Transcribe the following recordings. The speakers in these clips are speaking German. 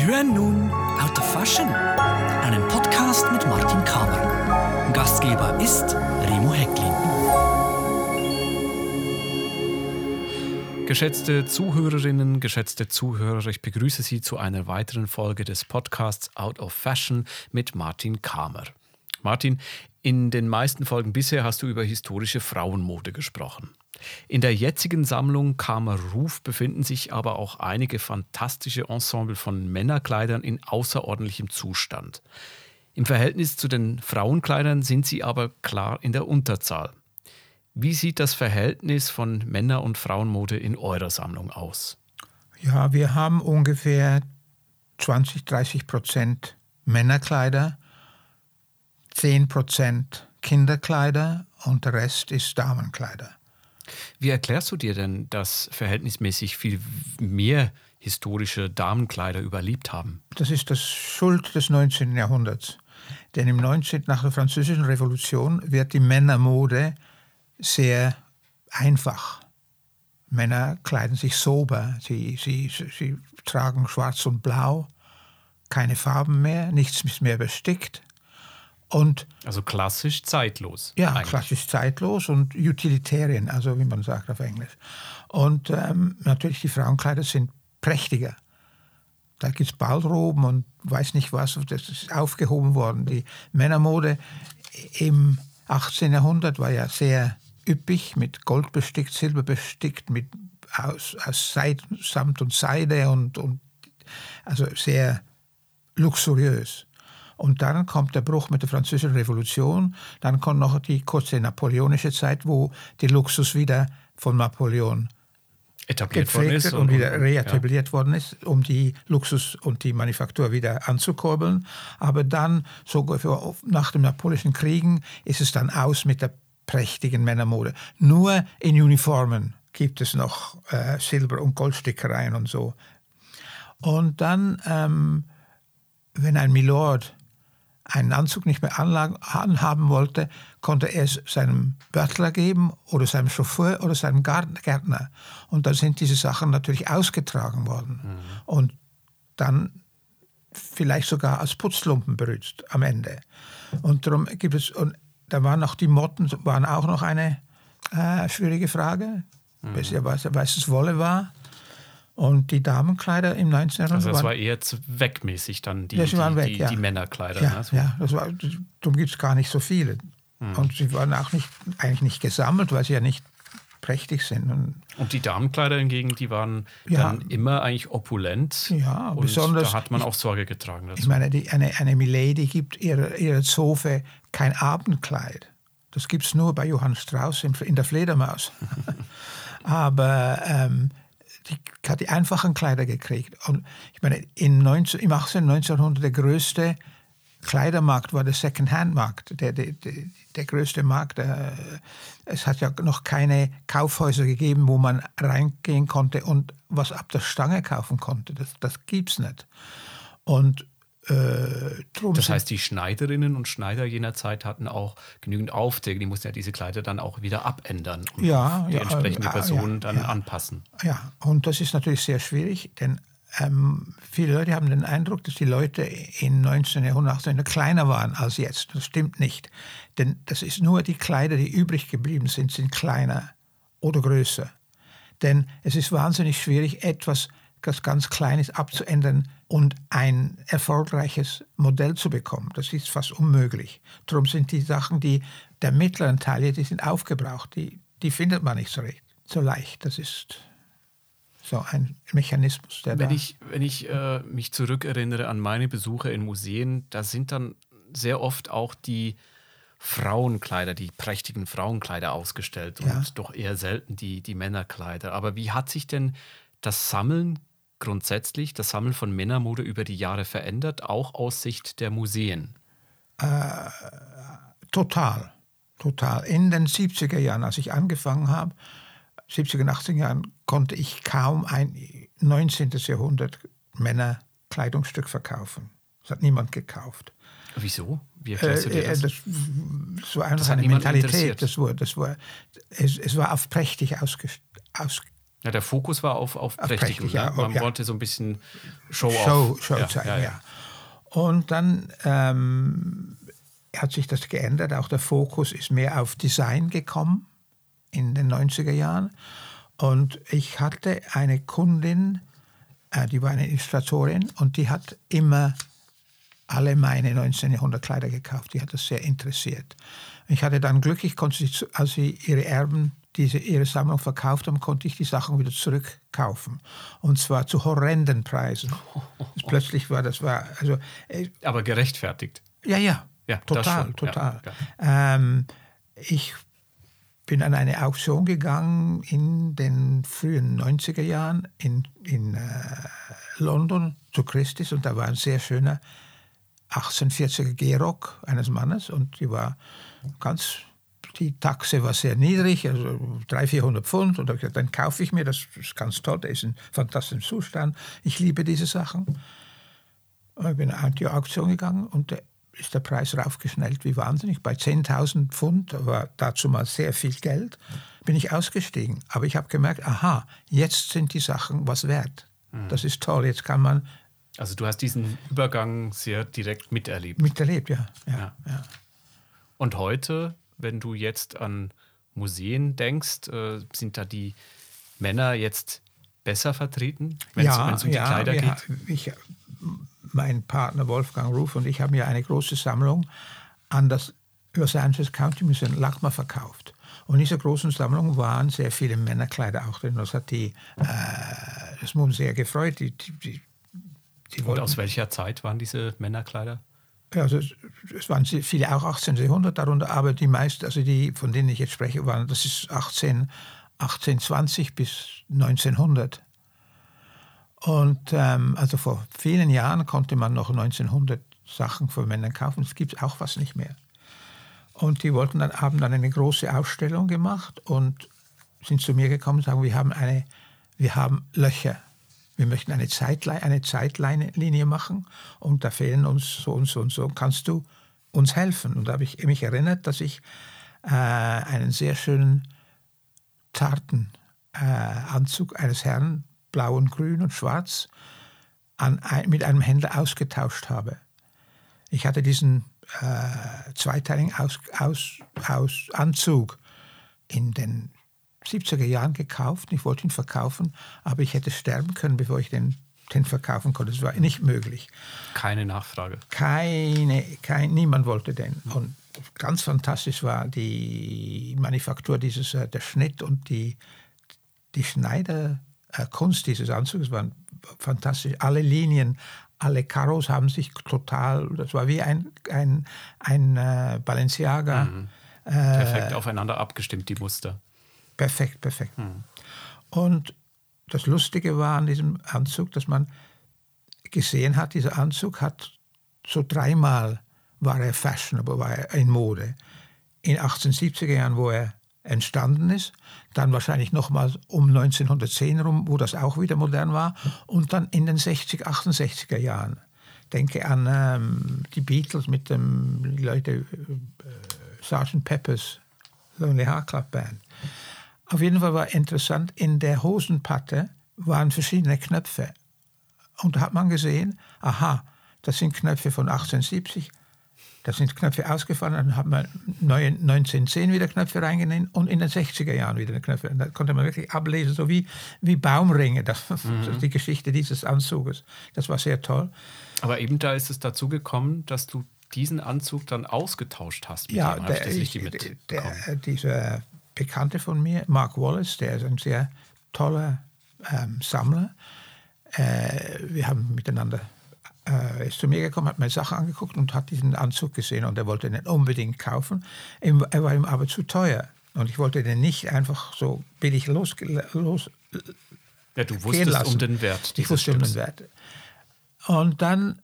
Sie hören nun Out of Fashion, einen Podcast mit Martin Kamer. Gastgeber ist Remo Hecklin. Geschätzte Zuhörerinnen, geschätzte Zuhörer, ich begrüße Sie zu einer weiteren Folge des Podcasts Out of Fashion mit Martin Kamer. Martin, in den meisten Folgen bisher hast du über historische Frauenmode gesprochen. In der jetzigen Sammlung Kamer Ruf befinden sich aber auch einige fantastische Ensemble von Männerkleidern in außerordentlichem Zustand. Im Verhältnis zu den Frauenkleidern sind sie aber klar in der Unterzahl. Wie sieht das Verhältnis von Männer- und Frauenmode in eurer Sammlung aus? Ja, wir haben ungefähr 20, 30 Prozent Männerkleider, 10 Prozent Kinderkleider und der Rest ist Damenkleider. Wie erklärst du dir denn, dass verhältnismäßig viel mehr historische Damenkleider überlebt haben? Das ist das Schuld des 19. Jahrhunderts. Denn im 19. nach der Französischen Revolution wird die Männermode sehr einfach. Männer kleiden sich sober, sie, sie, sie tragen schwarz und blau, keine Farben mehr, nichts ist mehr bestickt. Und also klassisch zeitlos. Ja, eigentlich. klassisch zeitlos und utilitarian, also wie man sagt auf Englisch. Und ähm, natürlich die Frauenkleider sind prächtiger. Da gibt es Ballroben und weiß nicht was, das ist aufgehoben worden. Die Männermode im 18. Jahrhundert war ja sehr üppig, mit Gold bestickt, Silber bestickt, mit aus, aus Seid, Samt und Seide und, und also sehr luxuriös. Und dann kommt der Bruch mit der Französischen Revolution. Dann kommt noch die kurze napoleonische Zeit, wo der Luxus wieder von Napoleon etabliert worden ist und, und wieder reetabliert ja. worden ist, um die Luxus und die Manufaktur wieder anzukurbeln. Aber dann, so nach den napoleonischen Kriegen, ist es dann aus mit der prächtigen Männermode. Nur in Uniformen gibt es noch äh, Silber- und Goldstickereien und so. Und dann, ähm, wenn ein Milord einen Anzug nicht mehr anhaben wollte, konnte er es seinem Butler geben oder seinem Chauffeur oder seinem Gärtner. Und dann sind diese Sachen natürlich ausgetragen worden. Mhm. Und dann vielleicht sogar als Putzlumpen berührt am Ende. Und darum gibt es, und da waren auch die Motten, waren auch noch eine äh, schwierige Frage. Mhm. Weiß es Wolle war. Und die Damenkleider im 19. Jahrhundert. Also das war eher zweckmäßig dann die, die, waren weg, die, ja. die Männerkleider. Ja, ne? so. ja das war, darum gibt es gar nicht so viele. Hm. Und sie waren auch nicht, eigentlich nicht gesammelt, weil sie ja nicht prächtig sind. Und, und die Damenkleider hingegen, die waren ja, dann immer eigentlich opulent. Ja, und besonders. Da hat man auch Sorge getragen dazu. Ich meine, die, eine, eine Milady gibt ihrer, ihrer Zofe kein Abendkleid. Das gibt es nur bei Johann Strauss in der Fledermaus. Aber ähm, die hat die einfachen Kleider gekriegt. Und ich meine, in 19, im 18. 1900 der größte Kleidermarkt war der Second-Hand-Markt, der, der, der, der, größte Markt. Äh, es hat ja noch keine Kaufhäuser gegeben, wo man reingehen konnte und was ab der Stange kaufen konnte. Das, das gibt es nicht. Und äh, das heißt, die Schneiderinnen und Schneider jener Zeit hatten auch genügend Aufträge. Die mussten ja diese Kleider dann auch wieder abändern und ja, die ja, entsprechende äh, Person ja, dann anpassen. Ja, und das ist natürlich sehr schwierig, denn ähm, viele Leute haben den Eindruck, dass die Leute in 19. Jahrhundert, 18. kleiner waren als jetzt. Das stimmt nicht. Denn das ist nur die Kleider, die übrig geblieben sind, sind kleiner oder größer. Denn es ist wahnsinnig schwierig, etwas, das ganz klein ist, abzuändern und ein erfolgreiches Modell zu bekommen. Das ist fast unmöglich. Darum sind die Sachen, die der mittleren Teile, die sind aufgebraucht. Die, die findet man nicht so, recht, so leicht. Das ist so ein Mechanismus, der wenn da. Ich, wenn ich äh, mich zurückerinnere an meine Besuche in Museen, da sind dann sehr oft auch die Frauenkleider, die prächtigen Frauenkleider ausgestellt Ja. und doch eher selten die, die Männerkleider. Aber wie hat sich denn das Sammeln grundsätzlich, das Sammeln von Männermode über die Jahre verändert, auch aus Sicht der Museen? Total, total. In den 70er Jahren, als ich angefangen habe, 70er, 80er Jahren, konnte ich kaum ein 19. Jahrhundert Männerkleidungsstück verkaufen. Das hat niemand gekauft. Wieso? Wie erklärst du dir Äh, das? äh, das, das war einfach Das eine Mentalität. Das war, das war, es, es war auf prächtig ausge, aus, Ja, der Fokus war auf, auf, Auf prächtig. ne? ja, Man ja. wollte so ein bisschen Show, Show. Show ja, zeigen, ja. Und dann ähm, hat sich das geändert. Auch der Fokus ist mehr auf Design gekommen in den 90er Jahren. Und ich hatte eine Kundin, äh, die war eine Illustratorin und die hat immer alle meine 1900 Kleider gekauft. Die hat das sehr interessiert. Ich hatte dann Glück, ich konnte sie, als sie ihre Erben diese, ihre Sammlung verkauft haben, konnte ich die Sachen wieder zurückkaufen. Und zwar zu horrenden Preisen. Plötzlich war das, war, also, äh, Aber gerechtfertigt. ja, ja, Ja, das total, total. ja, Ähm, ich bin an eine Auktion gegangen in den frühen 90er Jahren in, in äh, London zu Christie's und da war ein sehr schöner 1840er Gehrock eines Mannes und die war ganz, die Taxe war sehr niedrig, also 300, 400 Pfund und gesagt, dann kaufe ich mir, das ist ganz toll, der ist in fantastischem Zustand, ich liebe diese Sachen. Und ich bin an die Auktion gegangen und da ist der Preis raufgeschnellt wie wahnsinnig. Bei 10.000 Pfund, war dazu mal sehr viel Geld, bin ich ausgestiegen. Aber ich habe gemerkt, aha, jetzt sind die Sachen was wert. Das ist toll, jetzt kann man Also du hast diesen Übergang sehr direkt miterlebt. miterlebt, ja. ja, Ja. ja. Und heute, wenn du jetzt an Museen denkst, äh, sind da die Männer jetzt besser vertreten, wenn es wenn es um die Kleider wir geht? ha- Ich, mein Partner Wolfgang Ruf und ich haben ja eine große Sammlung an das Los Angeles County Museum LACMA verkauft. Und in dieser großen Sammlung waren sehr viele Männerkleider auch drin. Das hat die, äh, das Museum sehr gefreut. Die, die, die, die Und wollten- aus welcher Zeit waren diese Männerkleider? Also es, waren viele auch 1800 darunter, aber die meisten, also die, von denen ich jetzt spreche, waren, das ist 18, 1820 bis 1900. Und ähm, also vor vielen Jahren konnte man noch 1900 Sachen für Männer kaufen. Es gibt auch was nicht mehr. Und die wollten dann, haben dann eine große Ausstellung gemacht und sind zu mir gekommen und sagen, wir haben, eine, wir haben Löcher. Wir möchten eine, Zeitlein, eine Zeitlinie machen und da fehlen uns so und so und so. Kannst du uns helfen? Und da habe ich mich erinnert, dass ich äh, einen sehr schönen zarten äh, eines Herrn, blau und grün und schwarz, an mit einem Händler ausgetauscht habe. Ich hatte diesen äh, zweiteiligen aus, aus, aus Anzug in den 70er Jahren gekauft. Ich wollte ihn verkaufen, aber ich hätte sterben können, bevor ich den, den verkaufen konnte. Das war nicht möglich. Keine Nachfrage. Keine, kein, niemand wollte den. Und ganz fantastisch war die Manufaktur dieses, äh, der Schnitt und die, die Schneiderkunst dieses Anzugs waren fantastisch. Alle Linien, alle Karos haben sich total, das war wie ein, ein, ein äh, Balenciaga. Perfekt aufeinander abgestimmt, die Muster. Perfekt, perfekt. Und das Lustige war an diesem Anzug, dass man gesehen hat, dieser Anzug hat so dreimal war er fashionable, war er in Mode. In 1870er Jahren, wo er entstanden ist, dann wahrscheinlich nochmal um 1910 rum, wo das auch wieder modern war, und dann in den 60, 68er Jahren. Denke an ähm, die Beatles mit dem die Leute äh, Sgt. Peppers Lonely Heart Club Band. Auf jeden Fall war interessant, in der Hosenpatte waren verschiedene Knöpfe. Und da hat man gesehen, aha, das sind Knöpfe von 1870, da sind Knöpfe ausgefallen, dann hat man neue 1910 wieder Knöpfe reingenommen und in den 60er Jahren wieder Knöpfe. Und da konnte man wirklich ablesen, so wie, wie Baumringe, das, ist die Geschichte dieses Anzuges. Das war sehr toll. Aber eben da ist es dazu gekommen, dass du diesen Anzug dann ausgetauscht hast. Mit Ja, jemandem. Ich der, ich, mitbekommen? der, dieser Bekannte von mir, Mark Wallace, der ist ein sehr toller ähm, Sammler. Äh, wir haben miteinander, äh, ist zu mir gekommen, hat mir Sachen angeguckt und hat diesen Anzug gesehen und er wollte den unbedingt kaufen. Ihm- Er war ihm aber zu teuer und ich wollte den nicht einfach so billig los, los ja, du wusstest lassen. um den Wert. Ich wusste um den Stücks. Wert. Und dann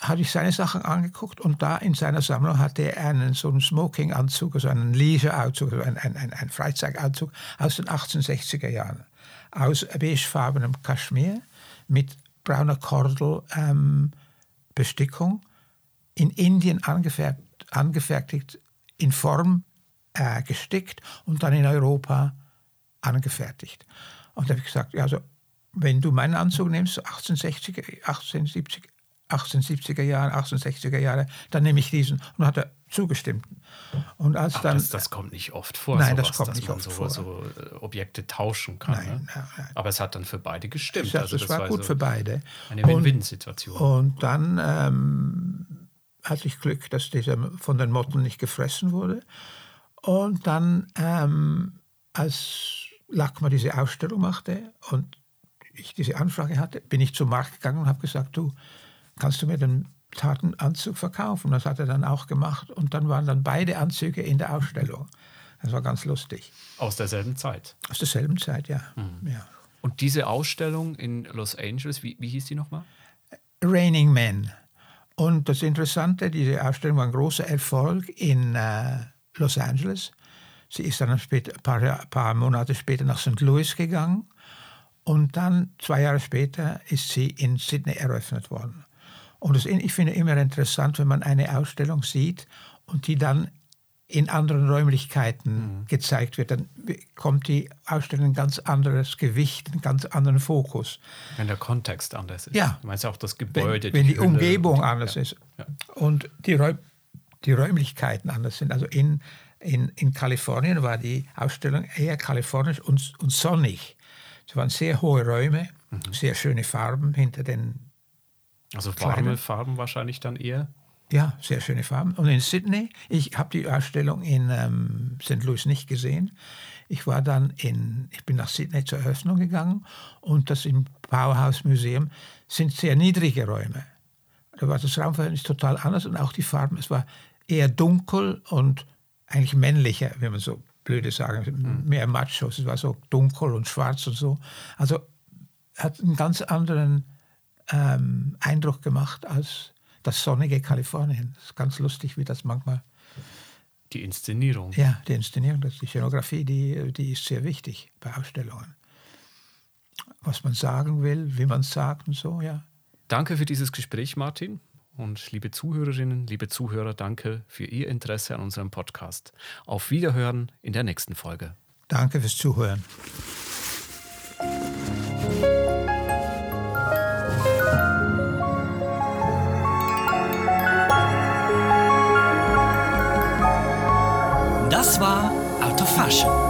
habe ich seine Sachen angeguckt und da in seiner Sammlung hatte er einen so einen Smoking-Anzug, also einen Leisure-Anzug, also ein, ein, ein, ein Freizeitanzug aus den 1860er Jahren. Aus beigefarbenem Kaschmir mit brauner Kordel-Bestickung, in Indien angefertigt, angefertigt in Form äh, gestickt und dann in Europa angefertigt. Und da habe ich gesagt, ja, also wenn du meinen Anzug nimmst, 1860er, 1870, 1870er Jahre, 1860er Jahre, dann nehme ich diesen. Und hat er zugestimmt. Und als Ach, dann, das, das kommt nicht oft vor, Nein, sowas, das kommt dass nicht man oft so, vor. so äh, Objekte tauschen kann. Nein, ne? nein, nein. Aber es hat dann für beide gestimmt. sag, also das war gut so für beide. Eine Und- Win-Win-Situation. Und dann ähm, hatte ich Glück, dass dieser von den Motten nicht gefressen wurde. Und dann, ähm, als Lackmer diese Ausstellung machte und ich diese Anfrage hatte, bin ich zum Markt gegangen und habe gesagt, du, kannst du mir den Tatenanzug verkaufen? Das hat er dann auch gemacht. Und dann waren dann beide Anzüge in der Ausstellung. Das war ganz lustig. Aus derselben Zeit. Aus derselben Zeit, ja. Mhm. ja. Und diese Ausstellung in Los Angeles, wie, wie hieß die nochmal? Raining Men. Und das Interessante, diese Ausstellung war ein großer Erfolg in äh, Los Angeles. Sie ist dann später, ein paar, Jahr- paar Monate später nach St. Louis gegangen. Und dann, zwei Jahre später, ist sie in Sydney eröffnet worden. Und das, ich finde immer interessant, wenn man eine Ausstellung sieht und die dann in anderen Räumlichkeiten gezeigt wird, dann bekommt die Ausstellung ein ganz anderes Gewicht, einen ganz anderen Fokus. Wenn der Kontext anders ist. Ja. Du meinst auch das Wenn, Gebäude. wenn die Hülle Umgebung und- anders ja. ist Ja. und die, Räum, die Räumlichkeiten anders sind. Also in, in, in Kalifornien war die Ausstellung eher kalifornisch und, und sonnig. Es waren sehr hohe Räume, Mhm. sehr schöne Farben hinter den, Also warme Farben wahrscheinlich dann eher. ja, sehr schöne Farben. Und in Sydney, ich habe die Ausstellung in ähm, St. Louis nicht gesehen. Ich war dann in, ich bin nach Sydney zur Eröffnung gegangen und das im Powerhouse Museum sind sehr niedrige Räume. Da war das Raumverhältnis total anders und auch die Farben. Es war eher dunkel und eigentlich männlicher, wenn man so blöde sagen, mehr Machos. Es war so dunkel und schwarz und so. Also hat einen ganz anderen ähm, Eindruck gemacht als das sonnige Kalifornien. Das ist ganz lustig, wie das manchmal. Die Inszenierung. Ja, die Inszenierung, das, die Szenografie, die, die ist sehr wichtig bei Ausstellungen. Was man sagen will, wie man es sagt und so, ja. Danke für dieses Gespräch, Martin. Und liebe Zuhörerinnen, liebe Zuhörer, danke für Ihr Interesse an unserem Podcast. Auf Wiederhören in der nächsten Folge. Danke fürs Zuhören. Das war Out of Fashion